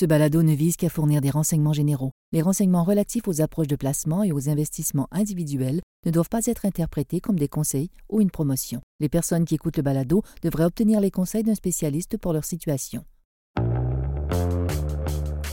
Ce balado ne vise qu'à fournir des renseignements généraux. Les renseignements relatifs aux approches de placement et aux investissements individuels ne doivent pas être interprétés comme des conseils ou une promotion. Les personnes qui écoutent le balado devraient obtenir les conseils d'un spécialiste pour leur situation.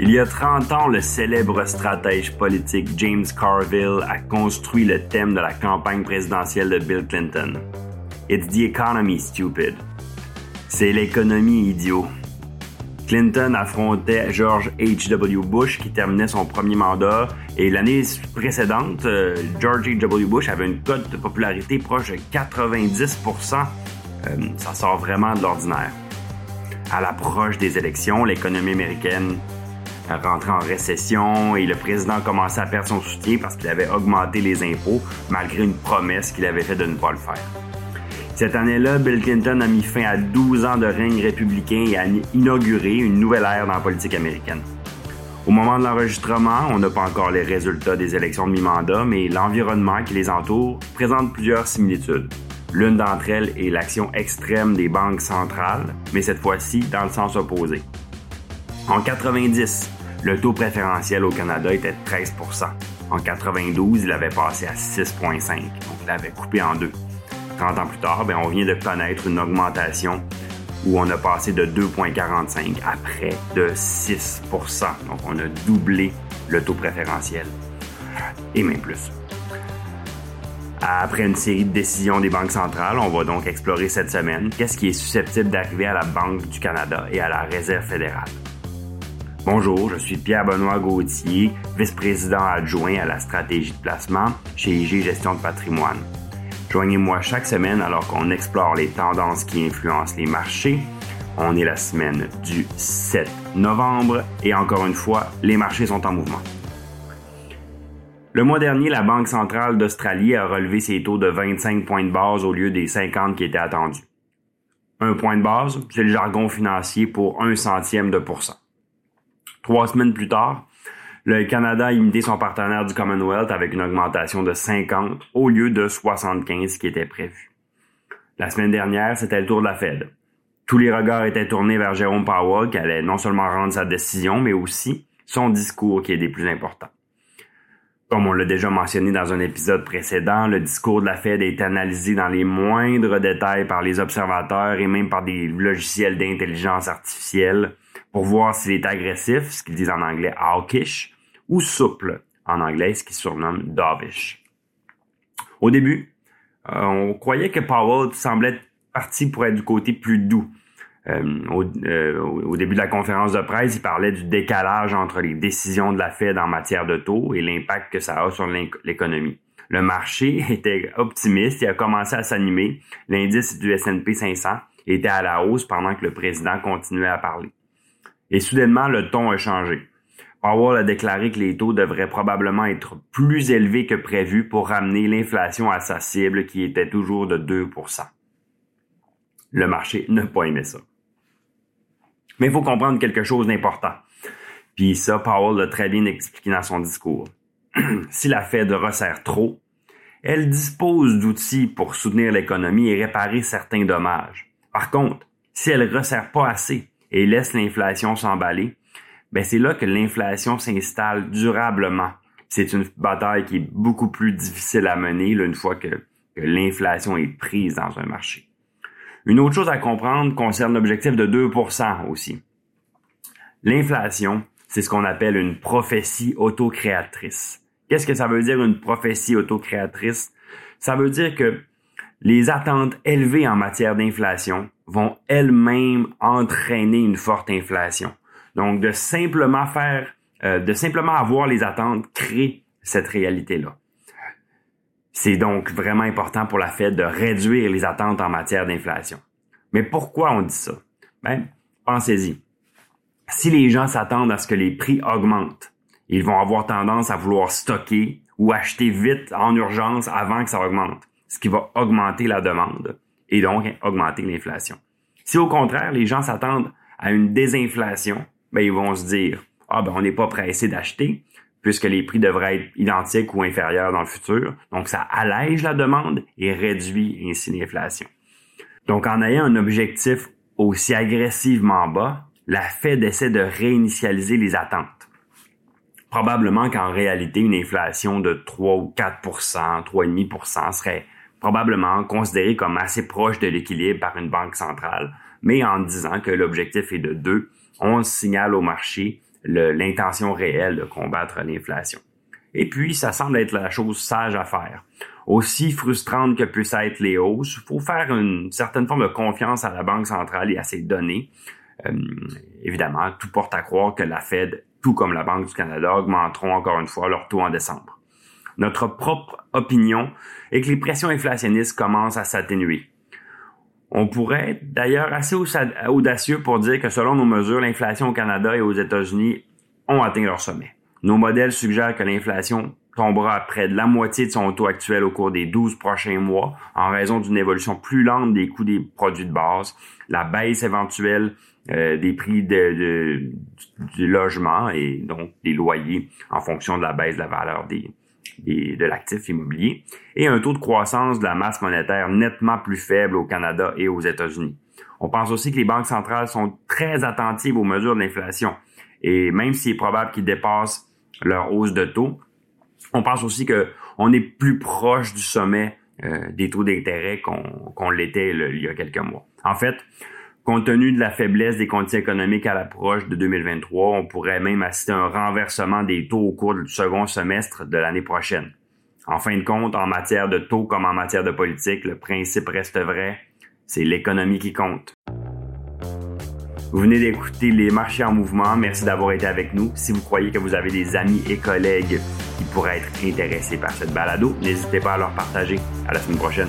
Il y a 30 ans, le célèbre stratège politique James Carville a construit le thème de la campagne présidentielle de Bill Clinton. It's the economy, stupid. C'est l'économie, idiot. Clinton affrontait George H.W. Bush qui terminait son premier mandat et l'année précédente, euh, George H.W. Bush avait une cote de popularité proche de 90% euh, Ça sort vraiment de l'ordinaire. À l'approche des élections, l'économie américaine rentrait en récession et le président commençait à perdre son soutien parce qu'il avait augmenté les impôts malgré une promesse qu'il avait faite de ne pas le faire. Cette année-là, Bill Clinton a mis fin à 12 ans de règne républicain et a inauguré une nouvelle ère dans la politique américaine. Au moment de l'enregistrement, on n'a pas encore les résultats des élections de mi-mandat, mais l'environnement qui les entoure présente plusieurs similitudes. L'une d'entre elles est l'action extrême des banques centrales, mais cette fois-ci dans le sens opposé. En 90, le taux préférentiel au Canada était de 13% En 92, il avait passé à 6,5 donc il avait coupé en deux. 30 ans plus tard, ben, on vient de connaître une augmentation où on a passé de 2,45 à près de 6% Donc, on a doublé le taux préférentiel et même plus. Après une série de décisions des banques centrales, on va donc explorer cette semaine qu'est-ce qui est susceptible d'arriver à la Banque du Canada et à la Réserve fédérale. Bonjour, je suis Pierre-Benoît Gauthier, vice-président adjoint à la stratégie de placement chez IG Gestion de patrimoine. Joignez-moi chaque semaine alors qu'on explore les tendances qui influencent les marchés. On est la semaine du 7 novembre et encore une fois, les marchés sont en mouvement. Le mois dernier, la Banque centrale d'Australie a relevé ses taux de 25 points de base au lieu des 50 qui étaient attendus. Un point de base, c'est le jargon financier pour un centième de pourcent. Trois semaines plus tard, le Canada a imité son partenaire du Commonwealth avec une augmentation de 50 au lieu de 75 qui était prévu. La semaine dernière, c'était le tour de la Fed. Tous les regards étaient tournés vers Jérôme Powell qui allait non seulement rendre sa décision, mais aussi son discours qui est des plus importants. Comme on l'a déjà mentionné dans un épisode précédent, le discours de la Fed est analysé dans les moindres détails par les observateurs et même par des logiciels d'intelligence artificielle pour voir s'il est agressif, ce qu'ils disent en anglais hawkish, ou souple, en anglais, ce qu'ils surnomment dovish. Au début, euh, on croyait que Powell semblait parti pour être du côté plus doux, euh, euh, au, début de la conférence de presse, il parlait du décalage entre les décisions de la Fed en matière de taux et l'impact que ça a sur l'économie. Le marché était optimiste et a commencé à s'animer. L'indice du S&P 500 était à la hausse pendant que le président continuait à parler. Et soudainement, le ton a changé. Powell a déclaré que les taux devraient probablement être plus élevés que prévu pour ramener l'inflation à sa cible qui était toujours de 2% Le marché n'a pas aimé ça. Mais il faut comprendre quelque chose d'important. Puis ça, Powell l'a très bien expliqué dans son discours. si la Fed resserre trop, elle dispose d'outils pour soutenir l'économie et réparer certains dommages. Par contre, si elle resserre pas assez et laisse l'inflation s'emballer, ben c'est là que l'inflation s'installe durablement. C'est une bataille qui est beaucoup plus difficile à mener une fois que l'inflation est prise dans un marché. Une autre chose à comprendre concerne l'objectif de 2% aussi. L'inflation, c'est ce qu'on appelle une prophétie autocréatrice. Qu'est-ce que ça veut dire une prophétie autocréatrice? Ça veut dire que les attentes élevées en matière d'inflation vont elles-mêmes entraîner une forte inflation. Donc, de simplement faire, euh, de simplement avoir les attentes crée cette réalité-là. C'est donc vraiment important pour la Fed de réduire les attentes en matière d'inflation. Mais pourquoi on dit ça? Ben, pensez-y. Si les gens s'attendent à ce que les prix augmentent, ils vont avoir tendance à vouloir stocker ou acheter vite en urgence avant que ça augmente, ce qui va augmenter la demande et donc augmenter l'inflation. Si au contraire, les gens s'attendent à une désinflation, ben, ils vont se dire, ah ben on n'est pas pressé d'acheter, puisque les prix devraient être identiques ou inférieurs dans le futur. Donc, ça allège la demande et réduit ainsi l'inflation. Donc, en ayant un objectif aussi agressivement bas, la Fed essaie de réinitialiser les attentes. Probablement qu'en réalité, une inflation de 3 ou 4% 3,5% serait probablement considérée comme assez proche de l'équilibre par une banque centrale, mais en disant que l'objectif est de 2, on signale au marché l'intention réelle de combattre l'inflation. Et puis, ça semble être la chose sage à faire. Aussi frustrante que puissent être les hausses, il faut faire une certaine forme de confiance à la Banque centrale et à ses données. Euh, évidemment, tout porte à croire que la Fed, tout comme la Banque du Canada, augmenteront encore une fois leur taux en décembre. Notre propre opinion est que les pressions inflationnistes commencent à s'atténuer. On pourrait d'ailleurs assez audacieux pour dire que selon nos mesures, l'inflation au Canada et aux États-Unis ont atteint leur sommet. Nos modèles suggèrent que l'inflation tombera à près de la moitié de son taux actuel au cours des 12 prochains mois en raison d'une évolution plus lente des coûts des produits de base, la baisse éventuelle euh, des prix du logement et donc des loyers en fonction de la baisse de la valeur des, de l'actif immobilier et un taux de croissance de la masse monétaire nettement plus faible au Canada et aux États-Unis. On pense aussi que les banques centrales sont très attentives aux mesures de l'inflation et même s'il est probable qu'ils dépassent leur hausse de taux, on pense aussi qu'on est plus proche du sommet euh, des taux d'intérêt qu'on l'était il y a quelques mois. En fait, compte tenu de la faiblesse des conditions économiques à l'approche de 2023, on pourrait même assister à un renversement des taux au cours du second semestre de l'année prochaine. En fin de compte, en matière de taux comme en matière de politique, le principe reste vrai, c'est l'économie qui compte. Vous venez d'écouter Les marchés en mouvement. Merci d'avoir été avec nous. Si vous croyez que vous avez des amis et collègues qui pourraient être intéressés par cette balado, n'hésitez pas à leur partager. À la semaine prochaine.